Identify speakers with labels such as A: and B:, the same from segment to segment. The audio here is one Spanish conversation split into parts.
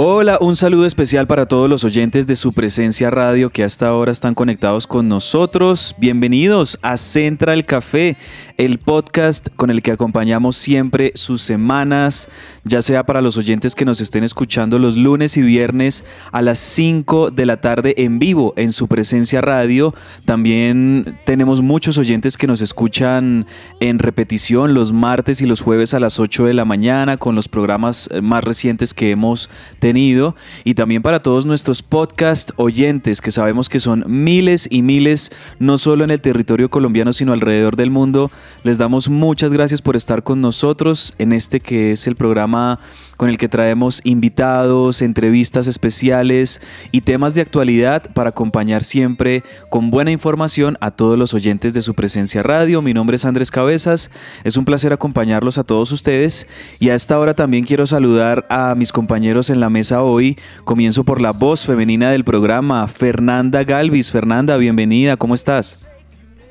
A: Hola, un saludo especial para todos los oyentes de su presencia radio que hasta ahora están conectados con nosotros. Bienvenidos a Central Café, el podcast con el que acompañamos siempre sus semanas, ya sea para los oyentes que nos estén escuchando los lunes y viernes a las 5 de la tarde en vivo en su presencia radio. También tenemos muchos oyentes que nos escuchan en repetición los martes y los jueves a las 8 de la mañana con los programas eh, más recientes que hemos tenido. Y también para todos nuestros podcast oyentes, que sabemos que son miles y miles, no solo en el territorio colombiano, sino alrededor del mundo. Les damos muchas gracias por estar con nosotros en este que es el programa con el que traemos invitados, entrevistas especiales y temas de actualidad para acompañar siempre con buena información a todos los oyentes de su presencia radio. Mi nombre es Andrés Cabezas, es un placer acompañarlos a todos ustedes y a esta hora también quiero saludar a mis compañeros en la mesa hoy. Comienzo por la voz femenina del programa, Fernanda Galvis. Fernanda, bienvenida, ¿cómo estás?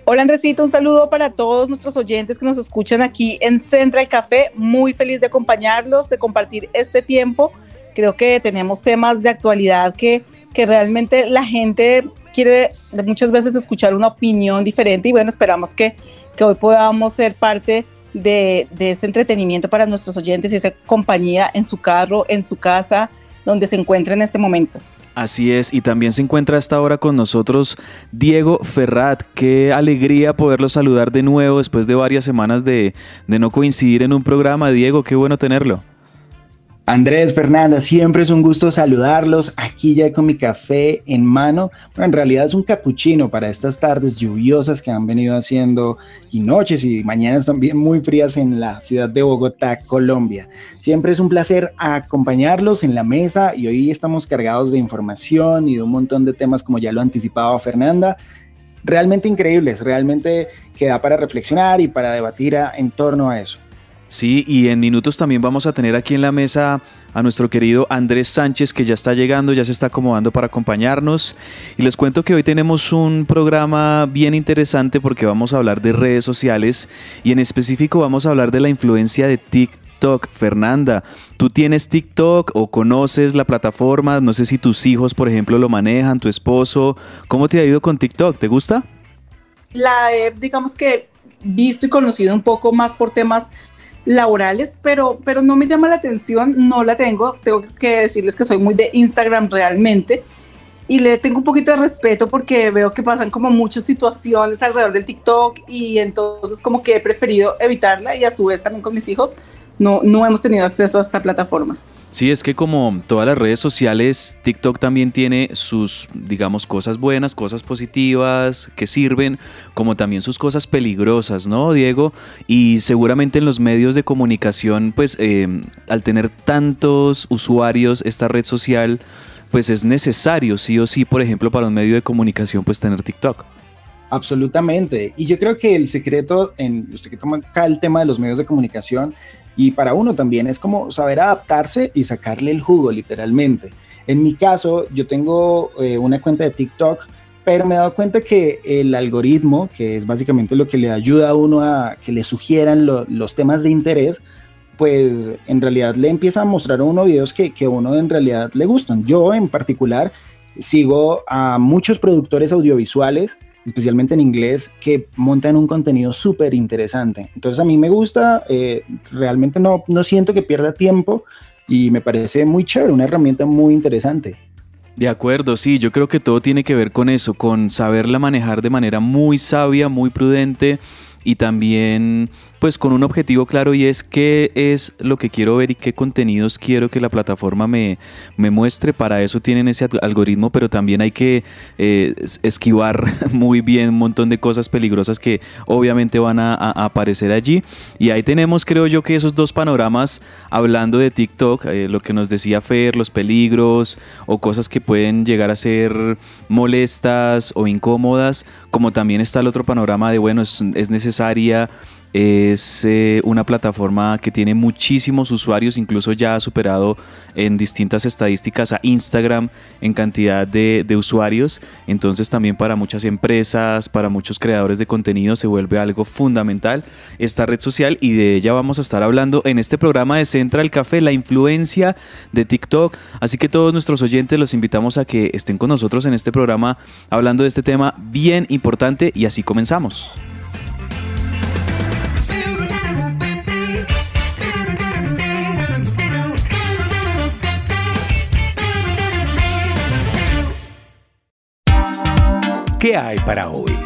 B: Hola Andresito, un saludo para todos nuestros oyentes que nos escuchan aquí en Central Café. Muy feliz de acompañarlos, de compartir este tiempo. Creo que tenemos temas de actualidad que, que realmente la gente quiere muchas veces escuchar una opinión diferente y bueno, esperamos que, que hoy podamos ser parte de, de este entretenimiento para nuestros oyentes y esa compañía en su carro, en su casa, donde se encuentre en este momento.
A: Así es, y también se encuentra hasta ahora con nosotros Diego Ferrat. Qué alegría poderlo saludar de nuevo después de varias semanas de, de no coincidir en un programa. Diego, qué bueno tenerlo.
C: Andrés, Fernanda, siempre es un gusto saludarlos aquí ya con mi café en mano. Bueno, en realidad es un capuchino para estas tardes lluviosas que han venido haciendo y noches y mañanas también muy frías en la ciudad de Bogotá, Colombia. Siempre es un placer acompañarlos en la mesa y hoy estamos cargados de información y de un montón de temas como ya lo anticipaba Fernanda. Realmente increíbles, realmente que da para reflexionar y para debatir en torno a eso.
A: Sí, y en minutos también vamos a tener aquí en la mesa a nuestro querido Andrés Sánchez, que ya está llegando, ya se está acomodando para acompañarnos. Y les cuento que hoy tenemos un programa bien interesante porque vamos a hablar de redes sociales y en específico vamos a hablar de la influencia de TikTok. Fernanda, ¿tú tienes TikTok o conoces la plataforma? No sé si tus hijos, por ejemplo, lo manejan, tu esposo. ¿Cómo te ha ido con TikTok? ¿Te gusta?
B: La he, digamos que, visto y conocido un poco más por temas laborales, pero, pero no me llama la atención, no la tengo. Tengo que decirles que soy muy de Instagram realmente y le tengo un poquito de respeto porque veo que pasan como muchas situaciones alrededor del TikTok y entonces como que he preferido evitarla y a su vez también con mis hijos no, no hemos tenido acceso a esta plataforma.
A: Sí, es que como todas las redes sociales, TikTok también tiene sus, digamos, cosas buenas, cosas positivas que sirven, como también sus cosas peligrosas, ¿no, Diego? Y seguramente en los medios de comunicación, pues eh, al tener tantos usuarios esta red social, pues es necesario, sí o sí, por ejemplo, para un medio de comunicación, pues tener TikTok.
C: Absolutamente. Y yo creo que el secreto, en usted que toma acá el tema de los medios de comunicación, y para uno también es como saber adaptarse y sacarle el jugo, literalmente. En mi caso, yo tengo eh, una cuenta de TikTok, pero me he dado cuenta que el algoritmo, que es básicamente lo que le ayuda a uno a que le sugieran lo- los temas de interés, pues en realidad le empieza a mostrar a uno videos que, que a uno en realidad le gustan. Yo en particular sigo a muchos productores audiovisuales especialmente en inglés, que montan un contenido súper interesante. Entonces a mí me gusta, eh, realmente no, no siento que pierda tiempo y me parece muy chévere, una herramienta muy interesante.
A: De acuerdo, sí, yo creo que todo tiene que ver con eso, con saberla manejar de manera muy sabia, muy prudente y también pues con un objetivo claro y es qué es lo que quiero ver y qué contenidos quiero que la plataforma me, me muestre. Para eso tienen ese algoritmo, pero también hay que eh, esquivar muy bien un montón de cosas peligrosas que obviamente van a, aparecer allí. Y ahí tenemos, creo yo, que esos dos panoramas hablando de TikTok, eh, lo que nos decía Fer, los peligros o cosas que pueden llegar a ser molestas o incómodas, como también está el otro panorama de, bueno, es, es necesaria es eh, una plataforma que tiene muchísimos usuarios, incluso ya ha superado en distintas estadísticas a Instagram en cantidad de, usuarios. Entonces también para muchas empresas, para muchos creadores de contenido se vuelve algo fundamental esta red social y de ella vamos a estar hablando en este programa de Central Café, la influencia de TikTok. Así que todos nuestros oyentes los invitamos a que estén con nosotros en este programa hablando de este tema bien importante y así comenzamos.
D: ¿Qué hay para hoy?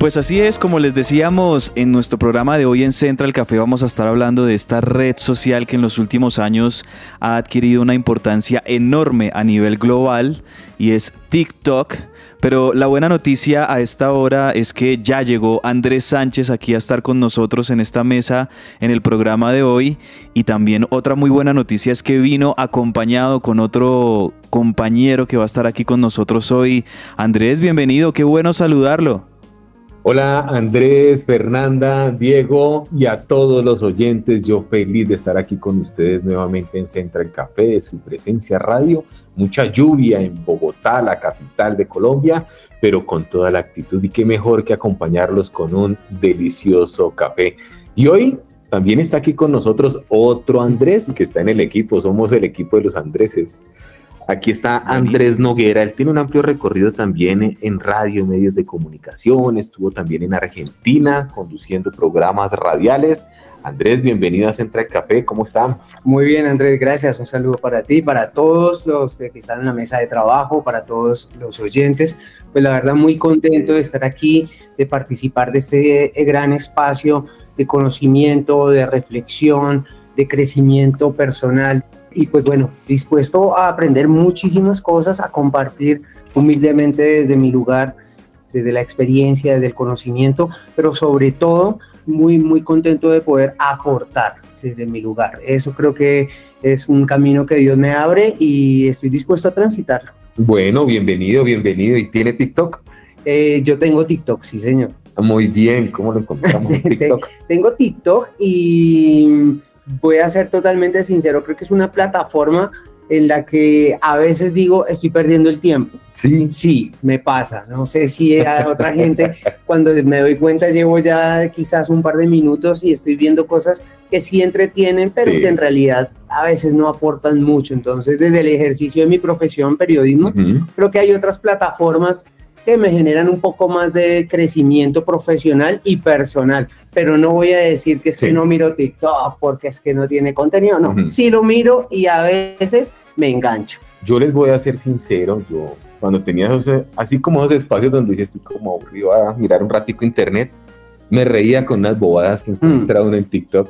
A: Pues así es, como les decíamos en nuestro programa de hoy en Central Café vamos a estar hablando de esta red social que en los últimos años ha adquirido una importancia enorme a nivel global y es TikTok. Pero la buena noticia a esta hora es que ya llegó Andrés Sánchez aquí a estar con nosotros en esta mesa en el programa de hoy. Y también otra muy buena noticia es que vino acompañado con otro compañero que va a estar aquí con nosotros hoy. Andrés, bienvenido, qué bueno saludarlo.
E: Hola Andrés, Fernanda, Diego y a todos los oyentes. Yo feliz de estar aquí con ustedes nuevamente en Central Café de su presencia radio. Mucha lluvia en Bogotá, la capital de Colombia, pero con toda la actitud y qué mejor que acompañarlos con un delicioso café. Y hoy también está aquí con nosotros otro Andrés que está en el equipo. Somos el equipo de los Andreses. Aquí está Andrés Noguera, él tiene un amplio recorrido también en radio, medios de comunicación, estuvo también en Argentina conduciendo programas radiales. Andrés, bienvenido a Central Café, ¿cómo están?
F: Muy bien, Andrés, gracias. Un saludo para ti, para todos los que están en la mesa de trabajo, para todos los oyentes. Pues la verdad, muy contento de estar aquí, de participar de este gran espacio de conocimiento, de reflexión, de crecimiento personal y pues bueno, dispuesto a aprender muchísimas cosas, a compartir humildemente desde mi lugar, desde la experiencia, desde el conocimiento, pero sobre todo muy, muy contento de poder aportar desde mi lugar. Eso creo que es un camino que Dios me abre y estoy dispuesto a transitarlo.
E: Bueno, bienvenido, bienvenido. ¿Y tiene TikTok?
F: Eh, yo tengo TikTok, sí, señor.
E: Muy bien, ¿cómo lo encontramos en TikTok?
F: tengo TikTok y voy a ser totalmente sincero, creo que es una plataforma en la que a veces digo, estoy perdiendo el tiempo.
E: Sí.
F: Sí, me pasa. No sé si a otra gente, cuando me doy cuenta, llevo ya quizás un par de minutos y estoy viendo cosas que sí entretienen, pero que en realidad a veces no aportan mucho. Entonces, desde el ejercicio de mi profesión, periodismo, creo que hay otras plataformas que me generan un poco más de crecimiento profesional y personal. Pero no voy a decir que es que no miro TikTok porque es que no tiene contenido, no. Sí lo miro y a veces me engancho.
E: Yo les voy a ser sincero, yo cuando tenía esos, así como esos espacios donde dije estoy como aburrido a mirar un ratico internet, me reía con unas bobadas que encontraba mm. uno en TikTok.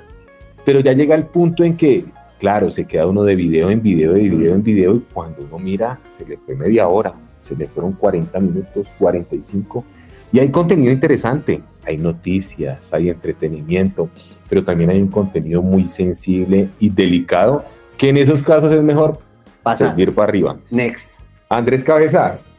E: Pero ya llega el punto en que, claro, se queda uno de video en video, de video en video, y cuando uno mira, se le fue media hora, se le fueron 40 minutos, 45, y hay contenido interesante, hay noticias, hay entretenimiento, pero también hay un contenido muy sensible y delicado, que en esos casos es mejor
F: Pasar.
E: seguir para arriba.
F: Next.
E: Andrés Cabezas.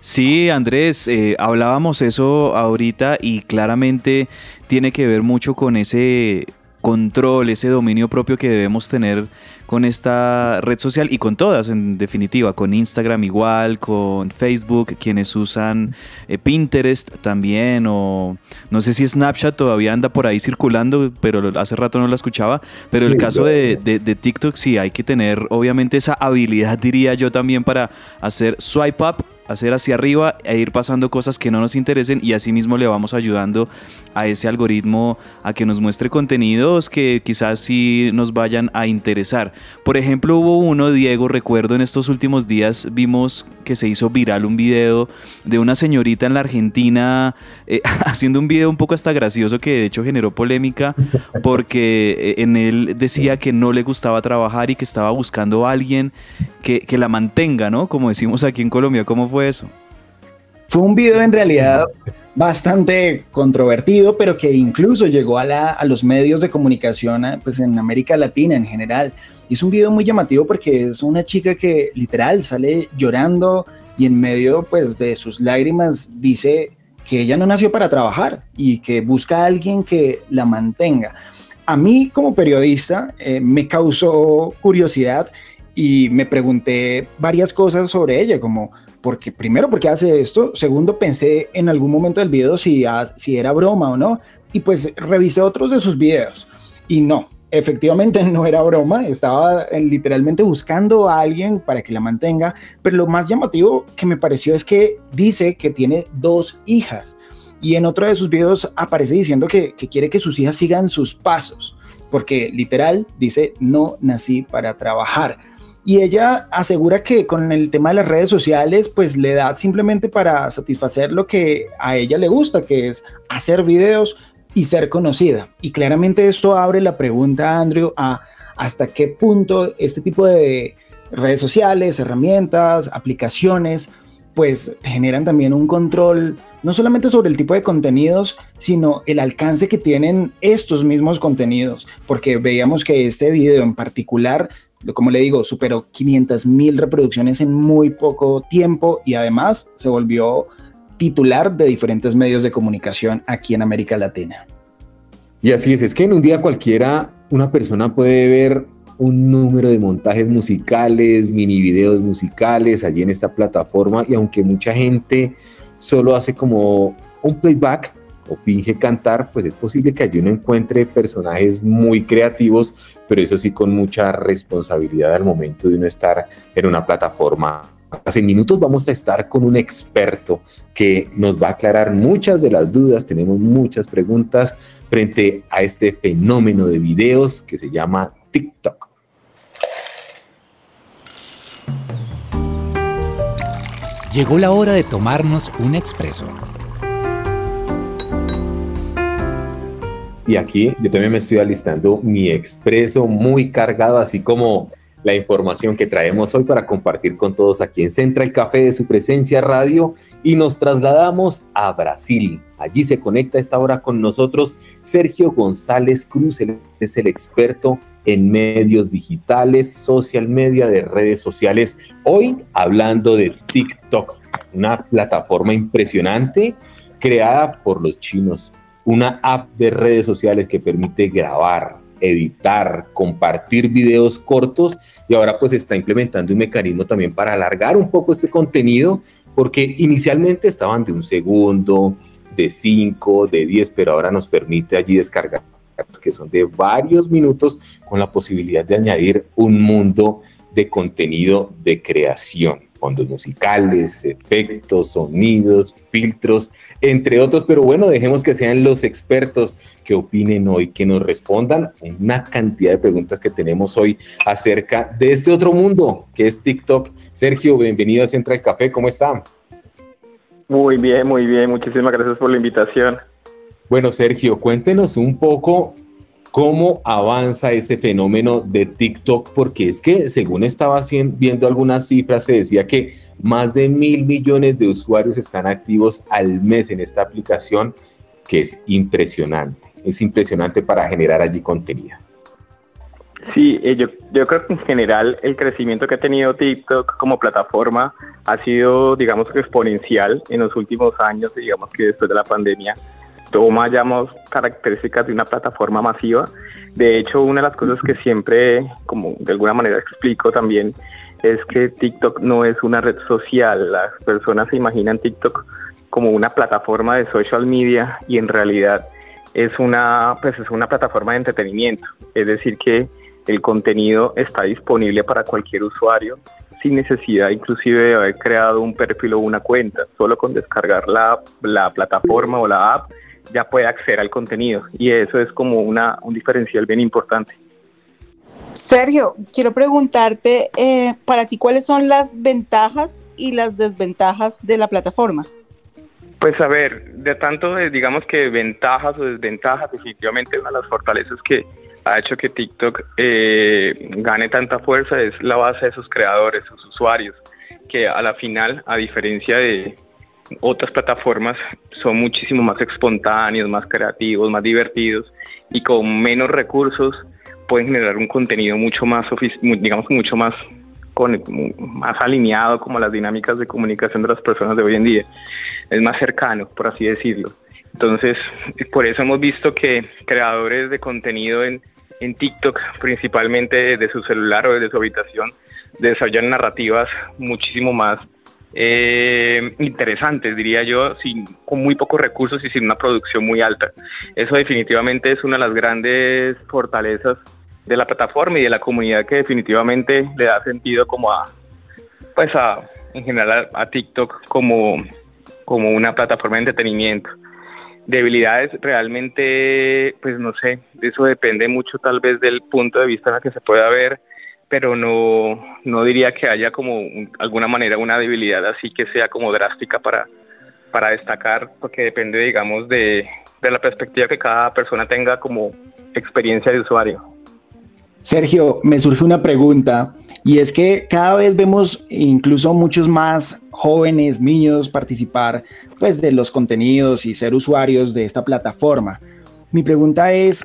A: Sí, Andrés, eh, hablábamos eso ahorita y claramente tiene que ver mucho con ese control, ese dominio propio que debemos tener con esta red social y con todas en definitiva, con Instagram igual, con Facebook, quienes usan eh, Pinterest también o no sé si Snapchat todavía anda por ahí circulando, pero hace rato no la escuchaba, pero el caso de, de, TikTok sí hay que tener obviamente esa habilidad diría yo también para hacer swipe up hacer hacia arriba e ir pasando cosas que no nos interesen y así mismo le vamos ayudando a ese algoritmo a que nos muestre contenidos que quizás sí nos vayan a interesar. Por ejemplo, hubo uno, Diego, recuerdo en estos últimos días vimos que se hizo viral un video de una señorita en la Argentina eh, haciendo un video un poco hasta gracioso que de hecho generó polémica porque eh, en él decía que no le gustaba trabajar y que estaba buscando a alguien que, que la mantenga, ¿no? Como decimos aquí en Colombia, ¿cómo fue eso?
C: Fue un video en realidad bastante controvertido, pero que incluso llegó a, la, a los medios de comunicación pues en América Latina en general. Y es un video muy llamativo porque es una chica que literal sale llorando y en medio pues de sus lágrimas dice que ella no nació para trabajar y que busca a alguien que la mantenga. A mí como periodista eh, me causó curiosidad y me pregunté varias cosas sobre ella, como porque primero, porque hace esto? Segundo, pensé en algún momento del video si, si era broma o no. Y pues revisé otros de sus videos y no, efectivamente no era broma, estaba eh, literalmente buscando a alguien para que la mantenga, pero lo más llamativo que me pareció es que dice que tiene dos hijas y en otro de sus videos aparece diciendo que, que quiere que sus hijas sigan sus pasos, porque literal dice no nací para trabajar. Y ella asegura que con el tema de las redes sociales, pues le da simplemente para satisfacer lo que a ella le gusta, que es hacer videos y ser conocida. Y claramente esto abre la pregunta, Andrew, a hasta qué punto este tipo de redes sociales, herramientas, aplicaciones, pues generan también un control no solamente sobre el tipo de contenidos, sino el alcance que tienen estos mismos contenidos, porque veíamos que este video en particular como le digo, superó 500 mil reproducciones en muy poco tiempo y además se volvió titular de diferentes medios de comunicación aquí en América Latina.
E: Y así es, es que en un día cualquiera una persona puede ver un número de montajes musicales, mini videos musicales allí en esta plataforma y aunque mucha gente solo hace como un playback, o finge cantar, pues es posible que allí uno encuentre personajes muy creativos, pero eso sí con mucha responsabilidad al momento de uno estar en una plataforma. Hace minutos vamos a estar con un experto que nos va a aclarar muchas de las dudas, tenemos muchas preguntas frente a este fenómeno de videos que se llama TikTok.
D: Llegó la hora de tomarnos un expreso
E: Y aquí yo también me estoy alistando mi expreso muy cargado, así como la información que traemos hoy para compartir con todos aquí en Central Café de su presencia radio y nos trasladamos a Brasil. Allí se conecta a esta hora con nosotros Sergio González Cruz, es el experto en medios digitales, social media, de redes sociales. Hoy hablando de TikTok, una plataforma impresionante creada por los chinos una app de redes sociales que permite grabar, editar, compartir videos cortos y ahora pues está implementando un mecanismo también para alargar un poco este contenido porque inicialmente estaban de un segundo, de cinco, de diez, pero ahora nos permite allí descargar que son de varios minutos con la posibilidad de añadir un mundo de contenido de creación fondos musicales, efectos, sonidos, filtros, entre otros. Pero bueno, dejemos que sean los expertos que opinen hoy, que nos respondan una cantidad de preguntas que tenemos hoy acerca de este otro mundo que es TikTok. Sergio, bienvenido a Central Café, ¿cómo está?
G: Muy bien, muy bien, muchísimas gracias por la invitación.
E: Bueno, Sergio, cuéntenos un poco cómo avanza ese fenómeno de TikTok, porque es que según estaba viendo algunas cifras, se decía que más de mil millones de usuarios están activos al mes en esta aplicación, que es impresionante, es impresionante para generar allí contenido.
G: Sí, eh, yo, creo que en general el crecimiento que ha tenido TikTok como plataforma ha sido, digamos exponencial en los últimos años, digamos que después de la pandemia toma, llamamos, características de una plataforma masiva. De hecho, una de las cosas que siempre, como de alguna manera explico también, es que TikTok no es una red social. Las personas se imaginan TikTok como una plataforma de social media y en realidad es una, pues es una plataforma de entretenimiento. Es decir, que el contenido está disponible para cualquier usuario sin necesidad inclusive de haber creado un perfil o una cuenta, solo con descargar la, la plataforma o la app ya puede acceder al contenido y eso es como una, un diferencial bien importante.
B: Sergio, quiero preguntarte, eh, para ti, ¿cuáles son las ventajas y las desventajas de la plataforma?
G: Pues a ver, de tanto de, digamos que ventajas o desventajas, definitivamente una de las fortalezas que ha hecho que TikTok eh, gane tanta fuerza es la base de sus creadores, sus usuarios, que a la final, a diferencia de otras plataformas, son muchísimo más espontáneos, más creativos, más divertidos y con menos recursos pueden generar un contenido mucho más, digamos, mucho más con, más alineado como las dinámicas de comunicación de las personas de hoy en día. Es más cercano, por así decirlo. Entonces, por eso hemos visto que creadores de contenido en, en TikTok, principalmente de su celular o desde su habitación, desarrollan narrativas muchísimo más eh, interesantes, diría yo, sin, con muy pocos recursos y sin una producción muy alta. Eso definitivamente es una de las grandes fortalezas de la plataforma y de la comunidad que definitivamente le da sentido como a, pues a, en general a, TikTok como, como una plataforma de entretenimiento. Debilidades realmente, pues no sé, eso depende mucho tal vez del punto de vista en el que se pueda ver, pero no, no diría que haya como alguna manera una debilidad así que sea como drástica para, para destacar, porque depende, digamos, de, de la perspectiva que cada persona tenga como experiencia de usuario.
C: Sergio, me surge una pregunta y es que cada vez vemos incluso muchos más jóvenes, niños participar pues de los contenidos y ser usuarios de esta plataforma. Mi pregunta es,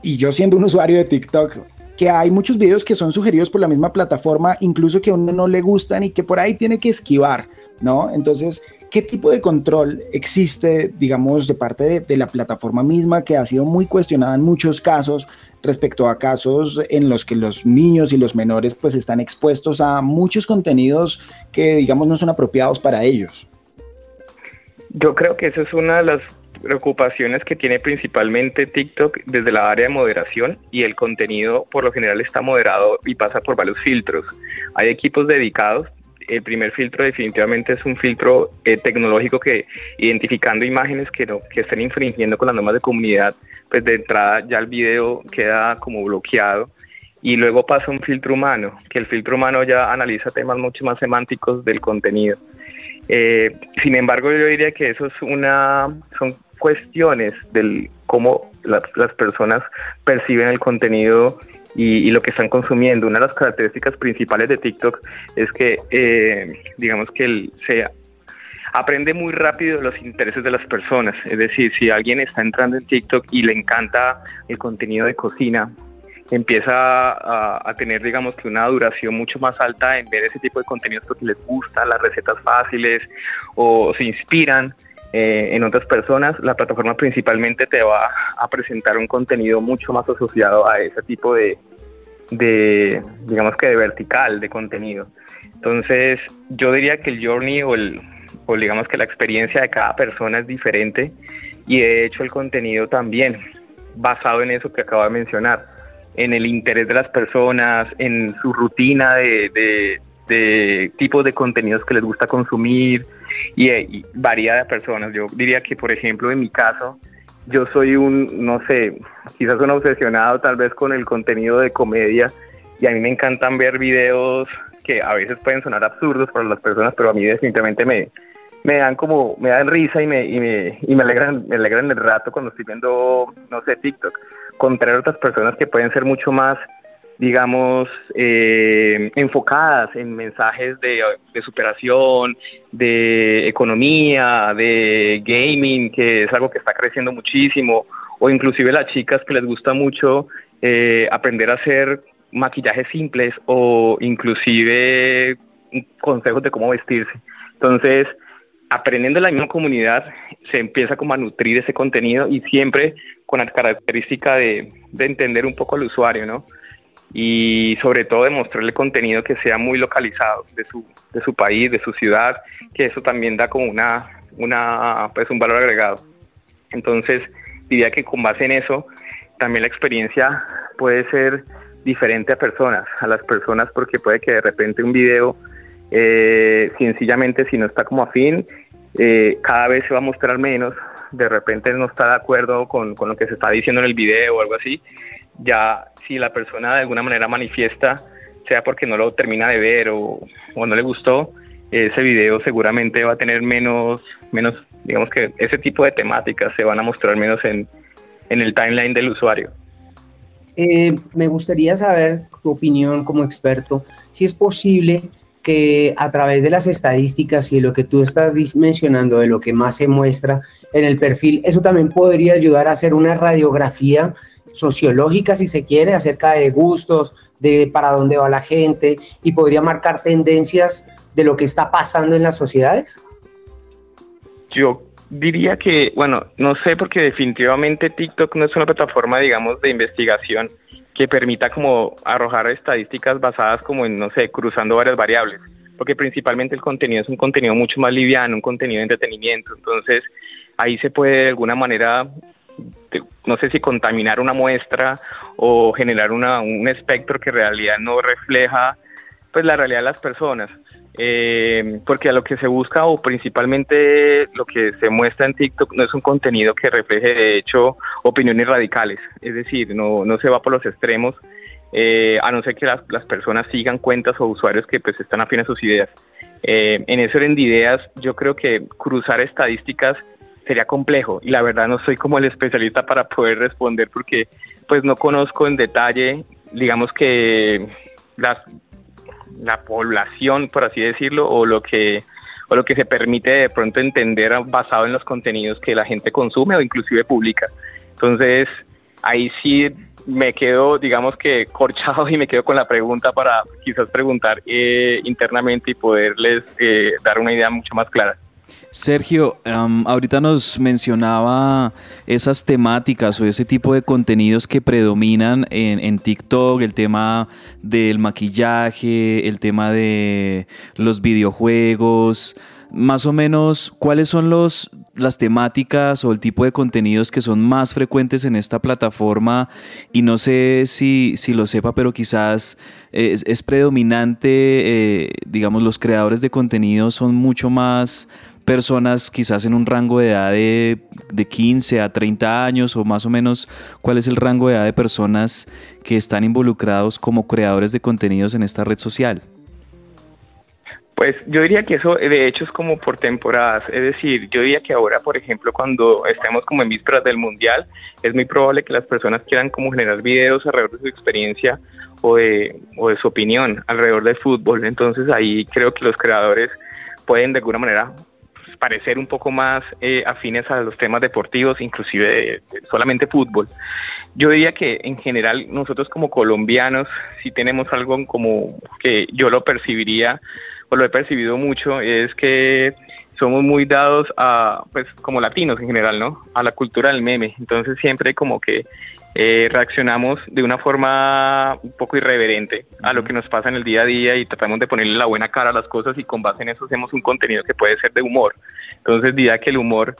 C: y yo siendo un usuario de TikTok, que hay muchos videos que son sugeridos por la misma plataforma, incluso que a uno no le gustan y que por ahí tiene que esquivar, ¿no? Entonces, ¿qué tipo de control existe, digamos, de parte de, la plataforma misma que ha sido muy cuestionada en muchos casos respecto a casos en los que los niños y los menores pues están expuestos a muchos contenidos que digamos no son apropiados para ellos.
G: Yo creo que esa es una de las preocupaciones que tiene principalmente TikTok desde la área de moderación y el contenido por lo general está moderado y pasa por varios filtros. Hay equipos dedicados el primer filtro definitivamente es un filtro eh, tecnológico que identificando imágenes que no que estén infringiendo con las normas de comunidad, pues de entrada ya el video queda como bloqueado y luego pasa un filtro humano, que el filtro humano ya analiza temas mucho más semánticos del contenido. Eh, sin embargo, yo diría que eso es una son cuestiones del cómo las personas perciben el contenido y, lo que están consumiendo. Una de las características principales de TikTok es que, eh, digamos que el, se aprende muy rápido los intereses de las personas. Es decir, si alguien está entrando en TikTok y le encanta el contenido de cocina, empieza a, tener, digamos que una duración mucho más alta en ver ese tipo de contenidos porque les gustan las recetas fáciles o se inspiran eh, en otras personas, la plataforma principalmente te va a presentar un contenido mucho más asociado a ese tipo de, de digamos que de vertical de contenido. Entonces, yo diría que el journey o, el, o digamos que la experiencia de cada persona es diferente y de hecho el contenido también, basado en eso que acabo de mencionar, en el interés de las personas, en su rutina de, de tipos de contenidos que les gusta consumir y, y variedad de personas. Yo diría que, por ejemplo, en mi caso, yo soy un, no sé, quizás un obsesionado tal vez con el contenido de comedia y a mí me encantan ver videos que a veces pueden sonar absurdos para las personas, pero a mí definitivamente me, me dan como, me dan risa y me, y me, y me alegran, me alegran el rato cuando estoy viendo, no sé, TikTok, contra otras personas que pueden ser mucho más digamos, eh, enfocadas en mensajes de, superación, de economía, de gaming, que es algo que está creciendo muchísimo, o inclusive las chicas que les gusta mucho eh, aprender a hacer maquillajes simples o inclusive consejos de cómo vestirse. Entonces, aprendiendo en la misma comunidad, se empieza como a nutrir ese contenido y siempre con la característica de, de entender un poco al usuario, ¿no? Y sobre todo demostrarle contenido que sea muy localizado de su, de su país, de su ciudad, que eso también da como una, una, pues un valor agregado. Entonces, diría que con base en eso, también la experiencia puede ser diferente a personas, a las personas, porque puede que de repente un video Eh, sencillamente si no está como afín, eh, cada vez se va a mostrar menos, de repente no está de acuerdo con, con, lo que se está diciendo en el video o algo así, ya si la persona de alguna manera manifiesta, sea porque no lo termina de ver o, o no le gustó, ese video seguramente va a tener menos, menos, digamos que ese tipo de temáticas se van a mostrar menos en, en el timeline del usuario.
F: Eh, me gustaría saber tu opinión como experto, si es posible que a través de las estadísticas y de lo que tú estás mencionando, de lo que más se muestra en el perfil, eso también podría ayudar a hacer una radiografía sociológica, si se quiere, acerca de gustos, de para dónde va la gente y podría marcar tendencias de lo que está pasando en las sociedades?
G: Yo diría que, bueno, no sé porque definitivamente TikTok no es una plataforma, digamos, de investigación que permita como arrojar estadísticas basadas como en, no sé, cruzando varias variables, porque principalmente el contenido es un contenido mucho más liviano, un contenido de entretenimiento, entonces ahí se puede de alguna manera, no sé si contaminar una muestra o generar una, un espectro que en realidad no refleja pues la realidad de las personas eh, porque a lo que se busca o principalmente lo que se muestra en TikTok no es un contenido que refleje de hecho opiniones radicales, es decir, no, no se va por los extremos, eh, a no ser que las, las, personas sigan cuentas o usuarios que pues están afines a sus ideas. Eh, en ese orden de ideas, yo creo que cruzar estadísticas sería complejo y la verdad no soy como el especialista para poder responder porque pues no conozco en detalle, digamos que las la población, por así decirlo, o lo que o lo que se permite de pronto entender basado en los contenidos que la gente consume o inclusive publica. Entonces, ahí sí me quedo, digamos que corchado y me quedo con la pregunta para quizás preguntar eh, internamente y poderles eh, dar una idea mucho más clara.
A: Sergio, ahorita nos mencionaba esas temáticas o ese tipo de contenidos que predominan en, TikTok, el tema del maquillaje, el tema de los videojuegos, más o menos cuáles son los, las temáticas o el tipo de contenidos que son más frecuentes en esta plataforma y no sé si, si lo sepa, pero quizás es, predominante, eh, digamos, los creadores de contenido son mucho más personas quizás en un rango de edad de, de 15 a 30 años o más o menos cuál es el rango de edad de personas que están involucrados como creadores de contenidos en esta red social?
G: Pues yo diría que eso de hecho es como por temporadas, es decir, yo diría que ahora, por ejemplo, cuando estemos como en vísperas del mundial, es muy probable que las personas quieran como generar videos alrededor de su experiencia o de, o de su opinión alrededor del fútbol, entonces ahí creo que los creadores pueden de alguna manera parecer un poco más eh, afines a los temas deportivos, inclusive solamente fútbol. Yo diría que en general nosotros como colombianos si tenemos algo como que yo lo percibiría o lo he percibido mucho, es que somos muy dados a, pues como latinos en general, ¿no? A la cultura del meme. Entonces siempre como que eh, reaccionamos de una forma un poco irreverente a lo que nos pasa en el día a día y tratamos de ponerle la buena cara a las cosas y con base en eso hacemos un contenido que puede ser de humor. Entonces diría que el humor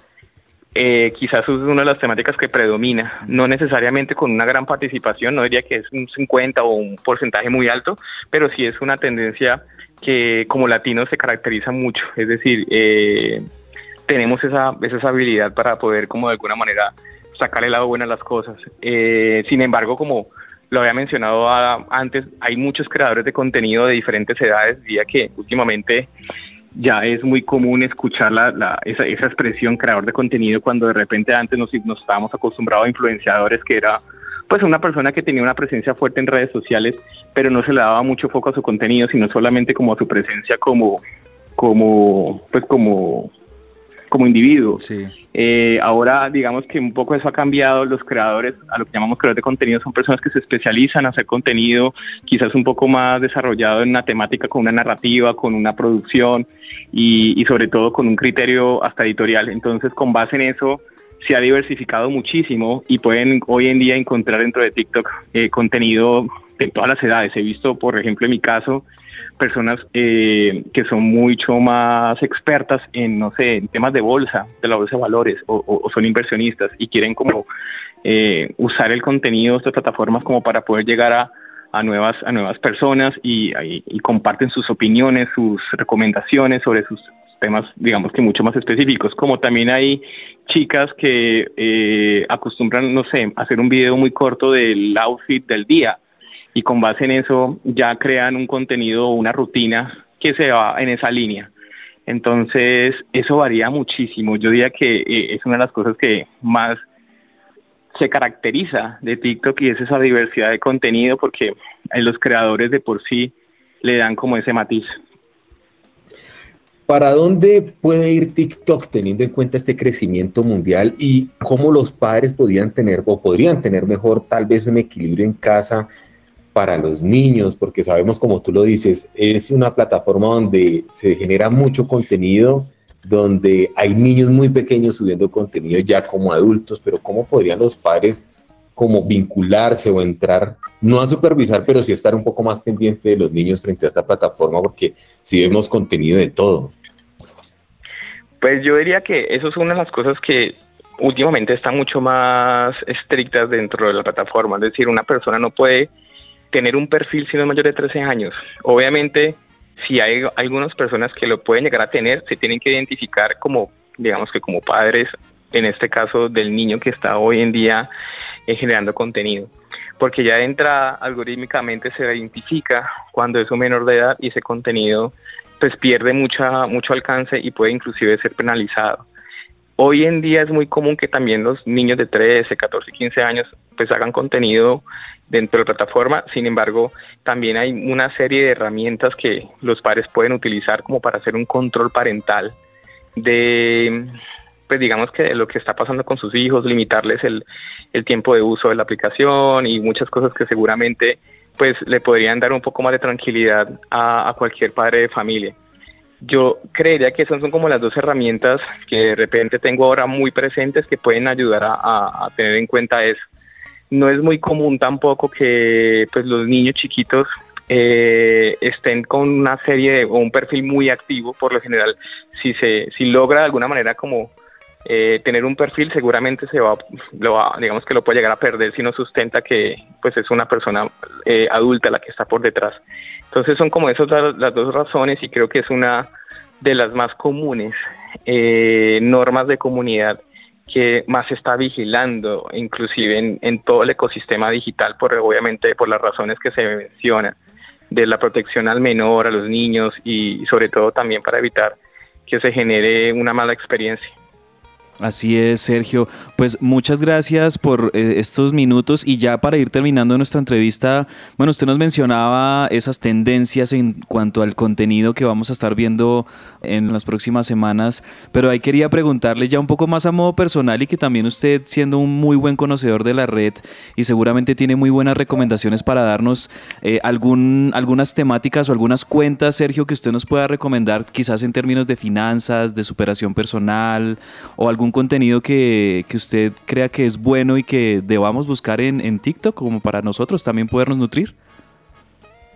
G: eh, quizás es una de las temáticas que predomina, no necesariamente con una gran participación, no diría que es un 50 o un porcentaje muy alto, pero sí es una tendencia que como latinos se caracteriza mucho, es decir, eh, tenemos esa, esa habilidad para poder como de alguna manera sacar el lado bueno a las cosas. Eh, sin embargo, como lo había mencionado antes, hay muchos creadores de contenido de diferentes edades. Diría que últimamente ya es muy común escuchar la, esa, esa, expresión creador de contenido cuando de repente antes nos, nos estábamos acostumbrados a influenciadores que era pues una persona que tenía una presencia fuerte en redes sociales, pero no se le daba mucho foco a su contenido, sino solamente como a su presencia como, como, pues como, como individuo.
A: Sí.
G: Eh, ahora, digamos que un poco eso ha cambiado. Los creadores, a lo que llamamos creadores de contenido, son personas que se especializan en hacer contenido quizás un poco más desarrollado en una temática, con una narrativa, con una producción y, y sobre todo con un criterio hasta editorial. Entonces, con base en eso, se ha diversificado muchísimo y pueden hoy en día encontrar dentro de TikTok eh, contenido de todas las edades. He visto, por ejemplo, en mi caso, personas eh, que son mucho más expertas en, no sé, en temas de bolsa, de la bolsa de valores, o, son inversionistas y quieren como eh, usar el contenido de estas plataformas como para poder llegar a, a nuevas, a nuevas personas y, y comparten sus opiniones, sus recomendaciones sobre sus temas, digamos que mucho más específicos, como también hay chicas que eh, acostumbran, no sé, hacer un video muy corto del outfit del día y con base en eso ya crean un contenido una rutina que se va en esa línea. Entonces, eso varía muchísimo. Yo diría que eh, es una de las cosas que más se caracteriza de TikTok y es esa diversidad de contenido porque los creadores de por sí le dan como ese matiz.
E: ¿Para dónde puede ir TikTok teniendo en cuenta este crecimiento mundial y cómo los padres podrían tener o podrían tener mejor tal vez un equilibrio en casa para los niños? Porque sabemos, como tú lo dices, es una plataforma donde se genera mucho contenido, donde hay niños muy pequeños subiendo contenido ya como adultos, pero ¿cómo podrían los padres como vincularse o entrar, no a supervisar, pero sí estar un poco más pendiente de los niños frente a esta plataforma, porque si vemos contenido de todo.
G: Pues yo diría que eso es una de las cosas que últimamente están mucho más estrictas dentro de la plataforma, es decir, una persona no puede tener un perfil si no es mayor de 13 años. Obviamente, si hay algunas personas que lo pueden llegar a tener, se tienen que identificar como, digamos que como padres, en este caso del niño que está hoy en día eh, generando contenido. Porque ya de entrada, algorítmicamente se identifica cuando es un menor de edad y ese contenido pues pierde mucha, mucho alcance y puede inclusive ser penalizado. Hoy en día es muy común que también los niños de 13, 14, 15 años pues hagan contenido dentro de la plataforma, sin embargo también hay una serie de herramientas que los padres pueden utilizar como para hacer un control parental de pues digamos que de lo que está pasando con sus hijos, limitarles el, el tiempo de uso de la aplicación y muchas cosas que seguramente pues le podrían dar un poco más de tranquilidad a, cualquier padre de familia. Yo creería que esas son como las dos herramientas que de repente tengo ahora muy presentes que pueden ayudar a, tener en cuenta eso. No es muy común tampoco que pues los niños chiquitos eh, estén con una serie o un perfil muy activo, por lo general, si se si logra de alguna manera como eh, tener un perfil seguramente se va, lo va, digamos que lo puede llegar a perder si no sustenta que pues es una persona eh, adulta la que está por detrás. Entonces son como esas las, dos razones y creo que es una de las más comunes eh, normas de comunidad que más se está vigilando, inclusive en, todo el ecosistema digital, por obviamente por las razones que se mencionan, de la protección al menor, a los niños y sobre todo también para evitar que se genere una mala experiencia.
A: Así es, Sergio. Pues muchas gracias por eh, estos minutos y ya para ir terminando nuestra entrevista, bueno, usted nos mencionaba esas tendencias en cuanto al contenido que vamos a estar viendo en las próximas semanas, pero ahí quería preguntarle ya un poco más a modo personal y que también usted, siendo un muy buen conocedor de la red y seguramente tiene muy buenas recomendaciones para darnos eh, algún, algunas temáticas o algunas cuentas, Sergio, que usted nos pueda recomendar, quizás en términos de finanzas, de superación personal o algún contenido que, que, usted crea que es bueno y que debamos buscar en, en TikTok como para nosotros también podernos nutrir?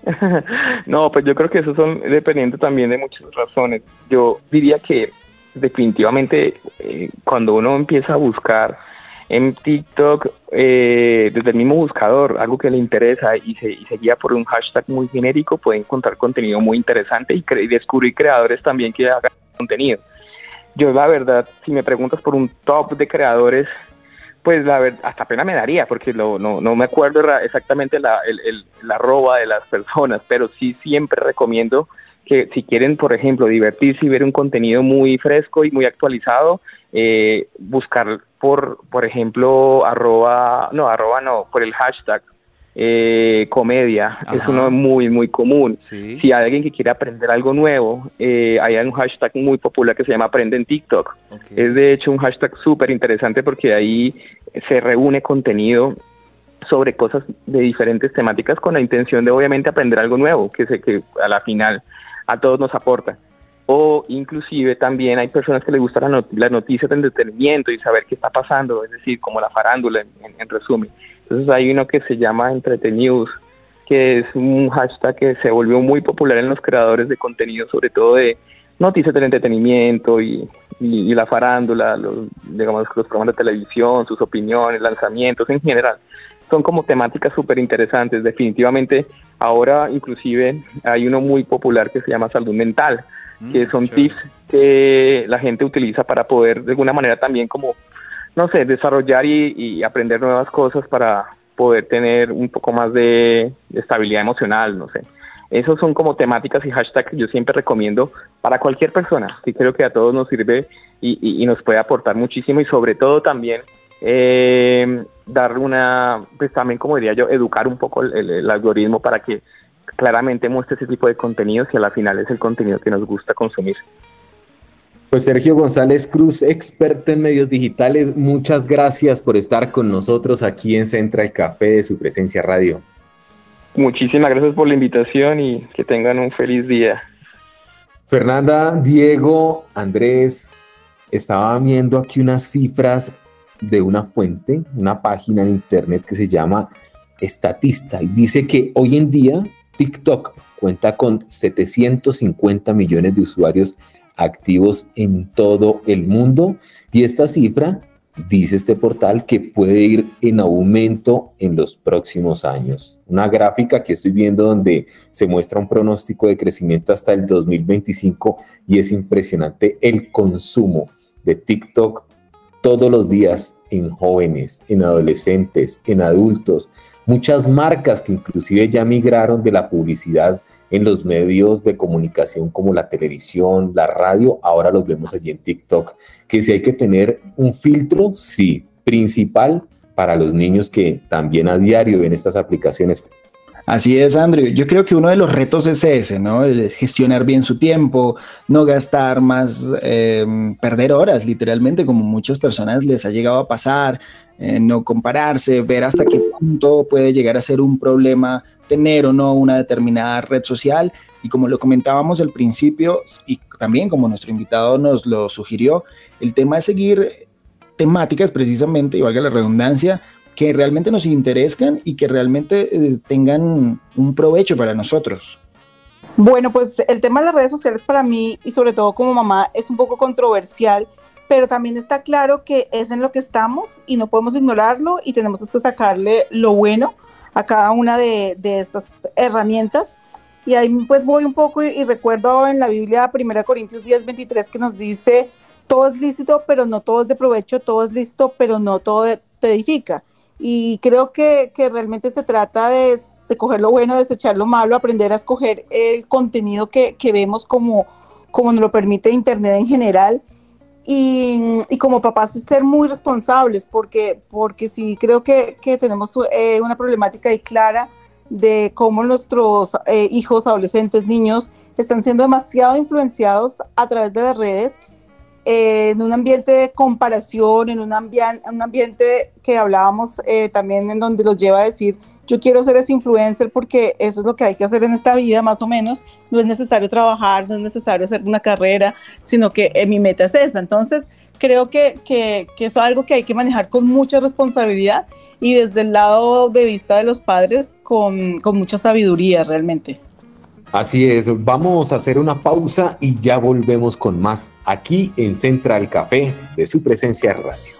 G: no, pues yo creo que eso son dependientes también de muchas razones. Yo diría que definitivamente eh, cuando uno empieza a buscar en TikTok eh, desde el mismo buscador algo que le interesa y se, y se, guía por un hashtag muy genérico, puede encontrar contenido muy interesante y, y descubrir creadores también que hagan contenido. Yo la verdad, si me preguntas por un top de creadores, pues la verdad, hasta pena me daría, porque no, no me acuerdo exactamente la, el, la arroba de las personas, pero sí siempre recomiendo que si quieren, por ejemplo, divertirse y ver un contenido muy fresco y muy actualizado, eh, buscar por, por ejemplo, arroba, no, arroba no, por el hashtag eh, comedia, es uno muy, muy común. Si hay alguien que quiere aprender algo nuevo, eh, hay un hashtag muy popular que se llama Aprende en TikTok. Es de hecho un hashtag súper interesante porque ahí se reúne contenido sobre cosas de diferentes temáticas con la intención de obviamente aprender algo nuevo, que, se, que a la final a todos nos aporta. O inclusive también hay personas que les gustan las noticias de entretenimiento y saber qué está pasando, es decir, como la farándula en resumen. Entonces hay uno que se llama Entretenews, que es un hashtag que se volvió muy popular en los creadores de contenido, sobre todo de noticias del entretenimiento y, la farándula, los, digamos, los programas de televisión, sus opiniones, lanzamientos en general. son como temáticas súper interesantes. Definitivamente, ahora inclusive hay uno muy popular que se llama salud mental,
A: Mm,
G: que son
A: chévere.
G: tips que la gente utiliza para poder de alguna manera también como, no sé, desarrollar y, y aprender nuevas cosas para poder tener un poco más de, estabilidad emocional, no sé. Esos son como temáticas y hashtags que yo siempre recomiendo para cualquier persona, que creo que a todos nos sirve y, nos puede aportar muchísimo y sobre todo también eh, dar una, pues también como diría yo, educar un poco el algoritmo para que claramente muestre ese tipo de contenidos y a la final es el contenido que nos gusta consumir.
E: Pues Sergio González Cruz, experto en medios digitales, muchas gracias por estar con nosotros aquí en Central Café de su presencia radio.
G: Muchísimas gracias por la invitación y que tengan un feliz día.
E: Fernanda, Diego, Andrés, estaba viendo aquí unas cifras de una fuente, una página en internet que se llama Estatista y dice que hoy en día TikTok cuenta con 750 millones de usuarios activos en todo el mundo y esta cifra dice este portal que puede ir en aumento en los próximos años. Una gráfica que estoy viendo donde se muestra un pronóstico de crecimiento hasta el 2025 y es impresionante el consumo de TikTok todos los días en jóvenes, en adolescentes, en adultos. Muchas marcas que inclusive ya migraron de la publicidad en los medios de comunicación como la televisión, la radio, ahora los vemos allí en TikTok. Que si hay que tener un filtro, sí, principal para los niños que también a diario ven estas aplicaciones.
C: Así es, Andrew. Yo creo que uno de los retos es ese, ¿no? El gestionar bien su tiempo, no gastar más, eh, perder horas, literalmente, como muchas personas les ha llegado a pasar, eh, no compararse, ver hasta qué punto puede llegar a ser un problema tener o no una determinada red social. Y como lo comentábamos al principio, y también como nuestro invitado nos lo sugirió, el tema es seguir temáticas precisamente, y valga la redundancia, que realmente nos interesan y que realmente eh, tengan un provecho para nosotros.
B: Bueno, pues el tema de las redes sociales para mí y sobre todo como mamá es un poco controversial, pero también está claro que es en lo que estamos y no podemos ignorarlo y tenemos que sacarle lo bueno a cada una de, de estas herramientas. Y ahí pues voy un poco y, recuerdo en la Biblia 1 Corintios 10, 23 que nos dice, todo es lícito, pero no todo es de provecho, todo es lícito, pero no todo te edifica. Y creo que, que realmente se trata de, de coger lo bueno, desechar lo malo, aprender a escoger el contenido que, que vemos como, como nos lo permite Internet en general. Y, y como papás ser muy responsables, porque, porque sí creo que, que tenemos eh, una problemática ahí clara de cómo nuestros eh, hijos, adolescentes, niños están siendo demasiado influenciados a través de las redes eh, en un ambiente de comparación, en un, ambiente, un ambiente que hablábamos eh, también en donde los lleva a decir, yo quiero ser ese influencer porque eso es lo que hay que hacer en esta vida, más o menos. No es necesario trabajar, no es necesario hacer una carrera, sino que eh, mi meta es esa. Entonces, creo que, que, que eso es algo que hay que manejar con mucha responsabilidad y desde el lado de vista de los padres con, con mucha sabiduría realmente.
E: Así es, vamos a hacer una pausa y ya volvemos con más aquí en Central Café de su presencia radio.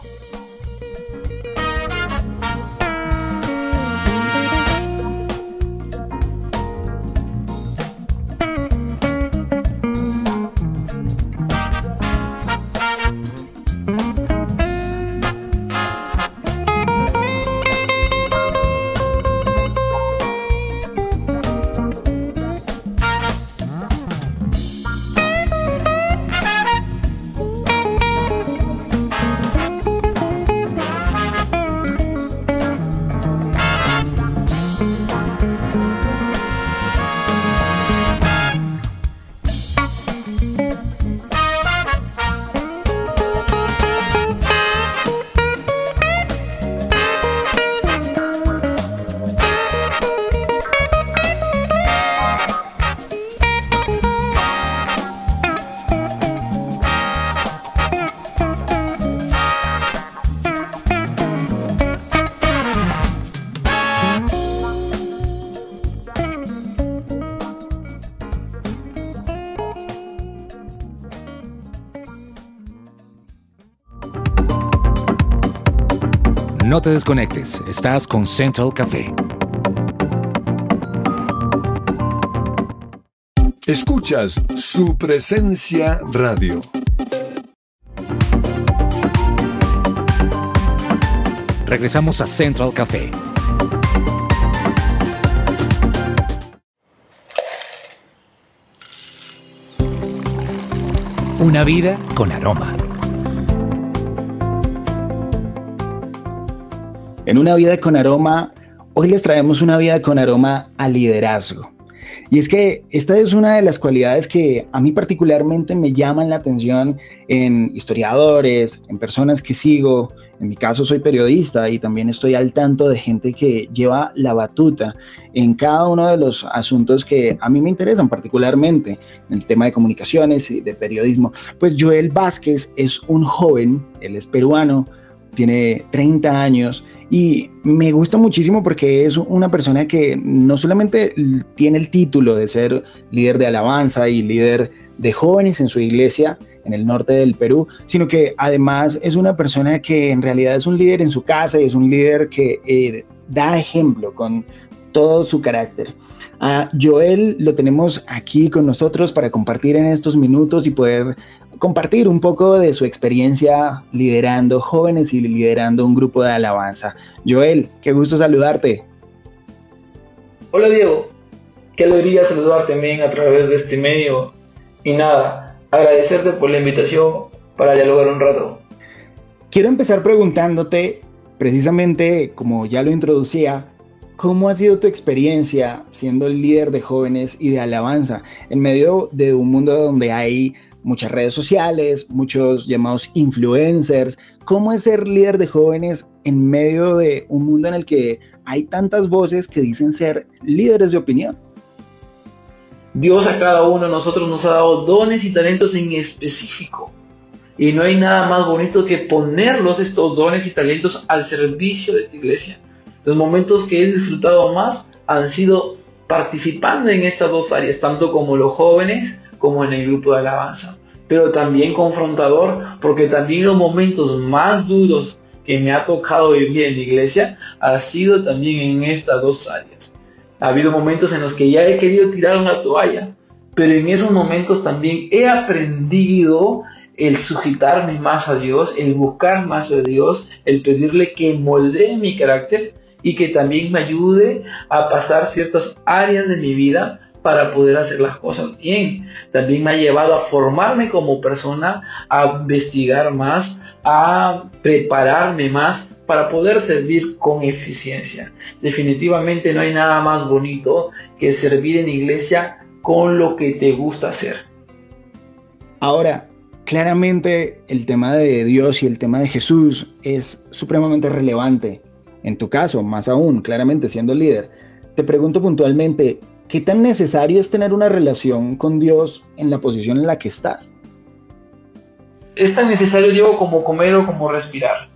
D: No te desconectes, estás con Central Café.
H: Escuchas su presencia radio.
D: Regresamos a Central Café. Una vida con aroma.
C: En una vida con aroma, hoy les traemos una vida con aroma a liderazgo. Y es que esta es una de las cualidades que a mí particularmente me llaman la atención en historiadores, en personas que sigo. En mi caso soy periodista y también estoy al tanto de gente que lleva la batuta en cada uno de los asuntos que a mí me interesan particularmente, en el tema de comunicaciones y de periodismo. Pues Joel Vázquez es un joven, él es peruano, tiene 30 años y me gusta muchísimo porque es una persona que no solamente tiene el título de ser líder de alabanza y líder de jóvenes en su iglesia en el norte del Perú, sino que además es una persona que en realidad es un líder en su casa y es un líder que eh, da ejemplo con todo su carácter. A Joel lo tenemos aquí con nosotros para compartir en estos minutos y poder compartir un poco de su experiencia liderando jóvenes y liderando un grupo de alabanza. Joel, qué gusto saludarte.
I: Hola Diego, qué alegría saludarte también a través de este medio. Y nada, agradecerte por la invitación para dialogar un rato.
C: Quiero empezar preguntándote, precisamente como ya lo introducía, ¿Cómo ha sido tu experiencia siendo el líder de jóvenes y de alabanza en medio de un mundo donde hay muchas redes sociales, muchos llamados influencers. ¿Cómo es ser líder de jóvenes en medio de un mundo en el que hay tantas voces que dicen ser líderes de opinión?
I: Dios a cada uno de nosotros nos ha dado dones y talentos en específico. Y no hay nada más bonito que ponerlos, estos dones y talentos, al servicio de tu iglesia. Los momentos que he disfrutado más han sido participando en estas dos áreas, tanto como los jóvenes como en el grupo de alabanza. Pero también confrontador, porque también los momentos más duros que me ha tocado vivir en la iglesia ha sido también en estas dos áreas. Ha habido momentos en los que ya he querido tirar una toalla, pero en esos momentos también he aprendido el sujetarme más a Dios, el buscar más a Dios, el pedirle que moldee mi carácter y que también me ayude a pasar ciertas áreas de mi vida para poder hacer las cosas bien. También me ha llevado a formarme como persona, a investigar más, a prepararme más para poder servir con eficiencia. Definitivamente no hay nada más bonito que servir en iglesia con lo que te gusta hacer.
C: Ahora, claramente el tema de Dios y el tema de Jesús es supremamente relevante. En tu caso, más aún, claramente siendo líder. Te pregunto puntualmente, ¿qué tan necesario es tener una relación con Dios en la posición en la que estás?
I: Es tan necesario, Diego, como comer o como respirar.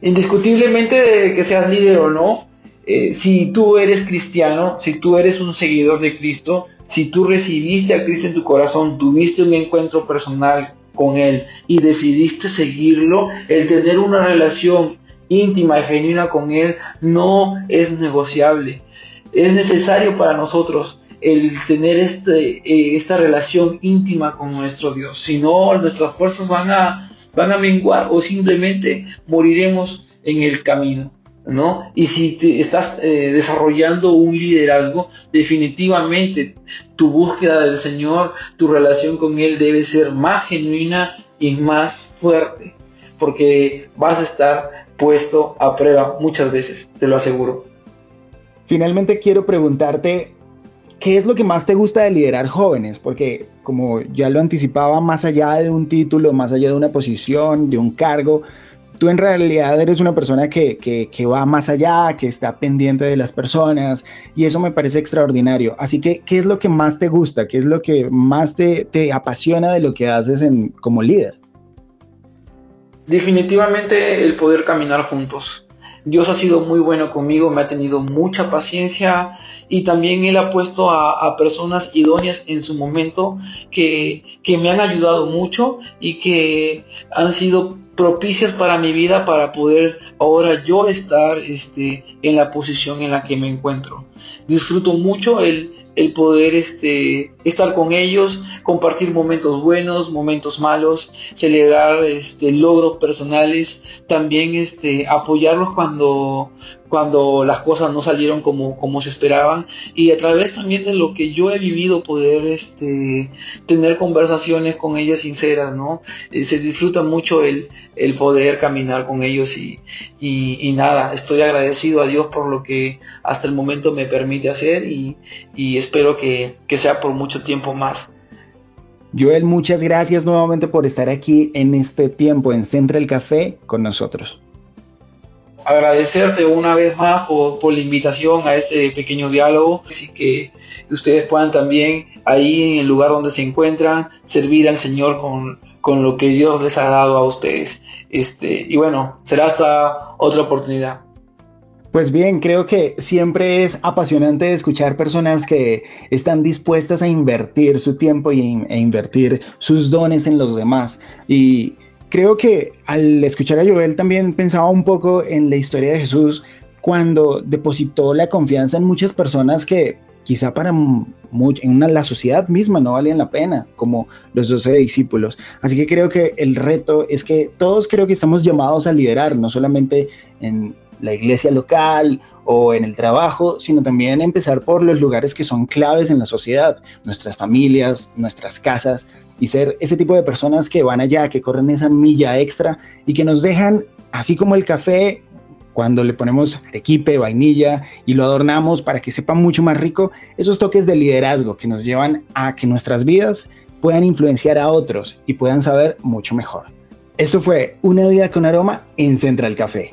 I: Indiscutiblemente que seas líder o no, eh, si tú eres cristiano, si tú eres un seguidor de Cristo, si tú recibiste a Cristo en tu corazón, tuviste un encuentro personal con Él y decidiste seguirlo, el tener una relación íntima y genuina con Él no es negociable es necesario para nosotros el tener este, eh, esta relación íntima con nuestro Dios. Si no, nuestras fuerzas van a, van a menguar o simplemente moriremos en el camino. ¿no? Y si te estás eh, desarrollando un liderazgo, definitivamente tu búsqueda del Señor, tu relación con Él debe ser más genuina y más fuerte, porque vas a estar puesto a prueba muchas veces, te lo aseguro.
C: Finalmente quiero preguntarte, ¿qué es lo que más te gusta de liderar jóvenes? Porque como ya lo anticipaba, más allá de un título, más allá de una posición, de un cargo, tú en realidad eres una persona que, que, va más allá, que está pendiente de las personas y eso me parece extraordinario. Así que, ¿qué es lo que más te gusta? ¿Qué es lo que más te, apasiona de lo que haces como líder?
I: Definitivamente el poder caminar juntos. Dios ha sido muy bueno conmigo, me ha tenido mucha paciencia y también Él ha puesto a, personas idóneas en su momento que, me han ayudado mucho y que han sido propicias para mi vida para poder ahora yo estar este, en la posición en la que me encuentro. Disfruto mucho el, el poder este, estar con ellos, compartir momentos buenos, momentos malos, celebrar este, logros personales, también este, apoyarlos cuando, cuando las cosas no salieron como, como se esperaban y a través también de lo que yo he vivido poder este, tener conversaciones con ellas sinceras, ¿no? Eh, se disfruta mucho el, el poder caminar con ellos y, y, nada, estoy agradecido a Dios por lo que hasta el momento me permite hacer y, y espero que, que sea por mucho tiempo más.
C: Joel, muchas gracias nuevamente por estar aquí en este tiempo en Central Café con nosotros
I: agradecerte una vez más por, por, la invitación a este pequeño diálogo, así que ustedes puedan también ahí en el lugar donde se encuentran servir al Señor con, con lo que Dios les ha dado a ustedes. Este, y bueno, será hasta otra oportunidad.
C: Pues bien, creo que siempre es apasionante escuchar personas que están dispuestas a invertir su tiempo y, e invertir sus dones en los demás. Y creo que al escuchar a Joel también pensaba un poco en la historia de Jesús cuando depositó la confianza en muchas personas que quizá para en una, la sociedad misma no valían la pena, como los doce discípulos. Así que creo que el reto es que todos creo que estamos llamados a liderar, no solamente en la iglesia local o en el trabajo, sino también empezar por los lugares que son claves en la sociedad, nuestras familias, nuestras casas, y ser ese tipo de personas que van allá, que corren esa milla extra y que nos dejan, así como el café, cuando le ponemos arequipe, vainilla y lo adornamos para que sepa mucho más rico, esos toques de liderazgo que nos llevan a que nuestras vidas puedan influenciar a otros y puedan saber mucho mejor. Esto fue Una vida con aroma en Central Café.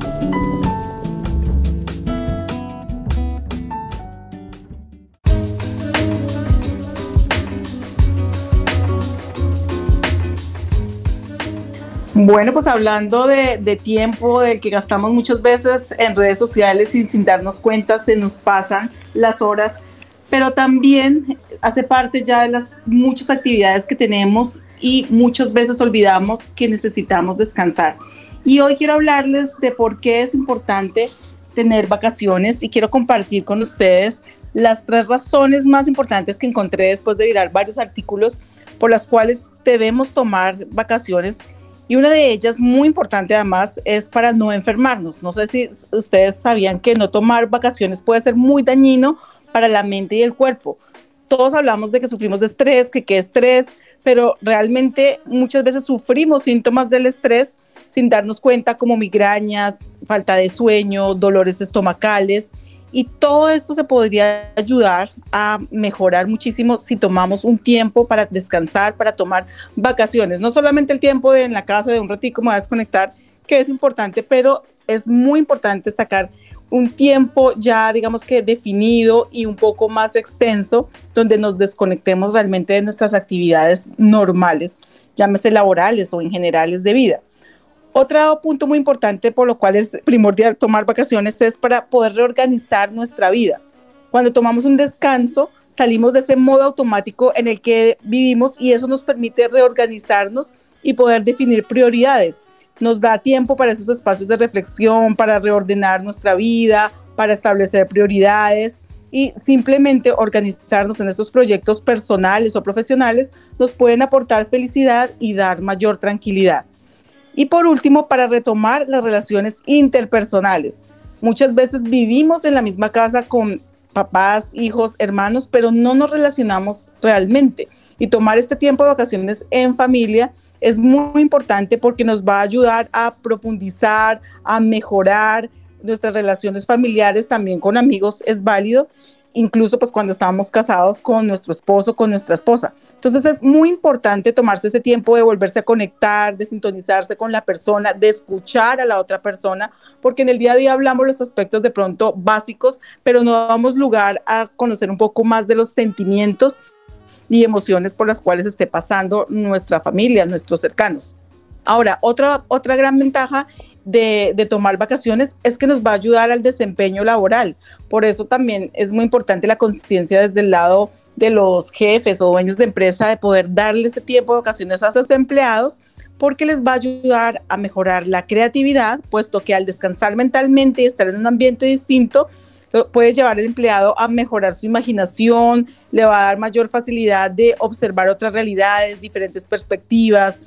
B: Bueno, pues hablando de, tiempo, del que gastamos muchas veces en redes sociales sin, sin darnos cuenta, se nos pasan las horas, pero también hace parte ya de las muchas actividades que tenemos y muchas veces olvidamos que necesitamos descansar. Y hoy quiero hablarles de por qué es importante tener vacaciones y quiero compartir con ustedes las tres razones más importantes que encontré después de mirar varios artículos por las cuales debemos tomar vacaciones y una de ellas, muy importante además, es para no enfermarnos. No sé si ustedes sabían que no tomar vacaciones puede ser muy dañino para la mente y el cuerpo. Todos hablamos de que sufrimos de estrés, que qué estrés, pero realmente muchas veces sufrimos síntomas del estrés sin darnos cuenta como migrañas, falta de sueño, dolores estomacales y todo esto se podría ayudar a mejorar muchísimo si tomamos un tiempo para descansar, para tomar vacaciones. No solamente el tiempo de en la casa de un ratito me voy a desconectar, que es importante, pero es muy importante sacar un tiempo ya, digamos que definido y un poco más extenso, donde nos desconectemos realmente de nuestras actividades normales, llámese laborales o en generales de vida. Otro punto muy importante por lo cual es primordial tomar vacaciones es para poder reorganizar nuestra vida. Cuando tomamos un descanso, salimos de ese modo automático en el que vivimos y eso nos permite reorganizarnos y poder definir prioridades. Nos da tiempo para esos espacios de reflexión, para reordenar nuestra vida, para establecer prioridades y simplemente organizarnos en estos proyectos personales o profesionales nos pueden aportar felicidad y dar mayor tranquilidad. Y por último, para retomar las relaciones interpersonales. Muchas veces vivimos en la misma casa con papás, hijos, hermanos, pero no nos relacionamos realmente. Y tomar este tiempo de vacaciones en familia es muy importante porque nos va a ayudar a profundizar, a mejorar nuestras relaciones familiares, también con amigos, es válido incluso pues cuando estábamos casados con nuestro esposo, con nuestra esposa. Entonces es muy importante tomarse ese tiempo de volverse a conectar, de sintonizarse con la persona, de escuchar a la otra persona, porque en el día a día hablamos los aspectos de pronto básicos, pero no damos lugar a conocer un poco más de los sentimientos y emociones por las cuales esté pasando nuestra familia, nuestros cercanos. Ahora, otra, otra gran ventaja de, tomar vacaciones es que nos va a ayudar al desempeño laboral. Por eso también es muy importante la conciencia desde el lado de los jefes o dueños de empresa de poder darle ese tiempo de vacaciones a sus empleados porque les va a ayudar a mejorar la creatividad, puesto que al descansar mentalmente y estar en un ambiente distinto, puede llevar al empleado a mejorar su imaginación, le va a dar mayor facilidad de observar otras realidades, diferentes perspectivas,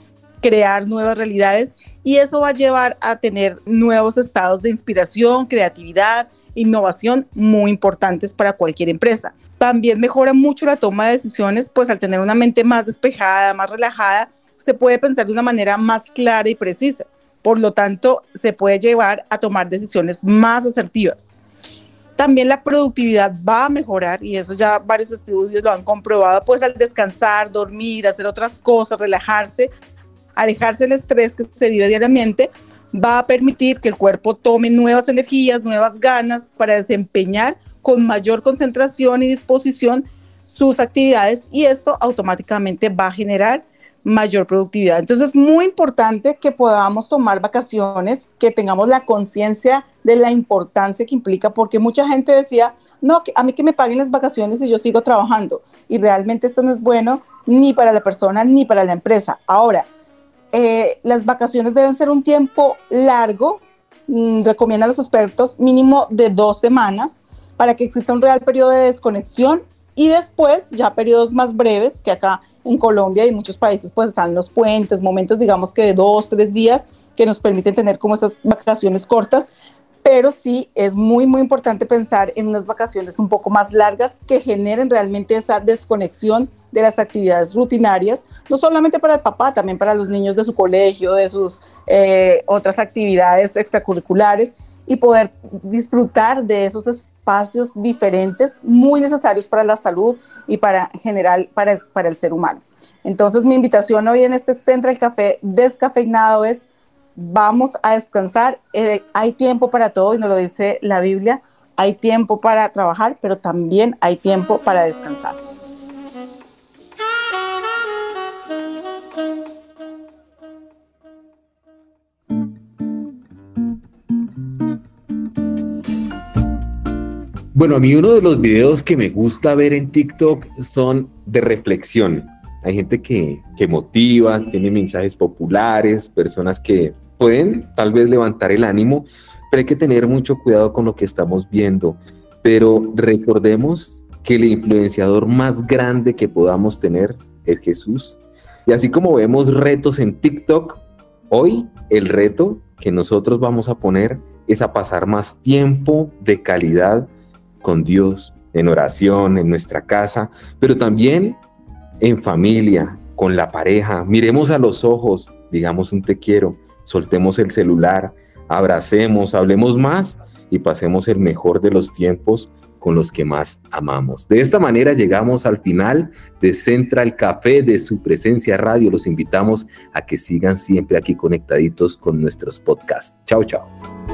B: crear nuevas realidades y eso va a llevar a tener nuevos estados de inspiración, creatividad, innovación muy importantes para cualquier empresa. También mejora mucho la toma de decisiones, pues al tener una mente más despejada, más relajada, se puede pensar de una manera más clara y precisa. Por lo tanto, se puede llevar a tomar decisiones más asertivas. También la productividad va a mejorar y eso ya varios estudios lo han comprobado, pues al descansar, dormir, hacer otras cosas, relajarse, alejarse del estrés que se vive diariamente, va a permitir que el cuerpo tome nuevas energías, nuevas ganas para desempeñar con mayor concentración y disposición sus actividades y esto automáticamente va a generar mayor productividad. Entonces es muy importante que podamos tomar vacaciones, que tengamos la conciencia de la importancia que implica, porque mucha gente decía, no, a mí que me paguen las vacaciones y yo sigo trabajando. Y realmente esto no es bueno ni para la persona ni para la empresa. Ahora, eh, las vacaciones deben ser un tiempo largo, mm, recomiendan los expertos, mínimo de dos semanas, para que exista un real periodo de desconexión y después ya periodos más breves, que acá en Colombia y en muchos países pues están los puentes, momentos digamos que de dos, tres días que nos permiten tener como esas vacaciones cortas, pero sí es muy, muy importante pensar en unas vacaciones un poco más largas que generen realmente esa desconexión de las actividades rutinarias, no solamente para el papá, también para los niños de su colegio, de sus eh, otras actividades extracurriculares y poder disfrutar de esos espacios diferentes muy necesarios para la salud y para general para, para el ser humano. Entonces mi invitación hoy en este Central Café descafeinado es vamos a descansar. Eh, hay tiempo para todo y nos lo dice la Biblia. Hay tiempo para trabajar, pero también hay tiempo para descansar.
E: Bueno, a mí uno de los videos que me gusta ver en TikTok son de reflexión. Hay gente que, que motiva, tiene mensajes populares, personas que pueden tal vez levantar el ánimo, pero hay que tener mucho cuidado con lo que estamos viendo. Pero recordemos que el influenciador más grande que podamos tener es Jesús. Y así como vemos retos en TikTok, hoy el reto que nosotros vamos a poner es a pasar más tiempo de calidad con Dios, en oración, en nuestra casa, pero también en familia, con la pareja. Miremos a los ojos, digamos un te quiero, soltemos el celular, abracemos, hablemos más y pasemos el mejor de los tiempos con los que más amamos. De esta manera llegamos al final de Central Café de su presencia radio. Los invitamos a que sigan siempre aquí conectaditos con nuestros podcasts. Chao, chao.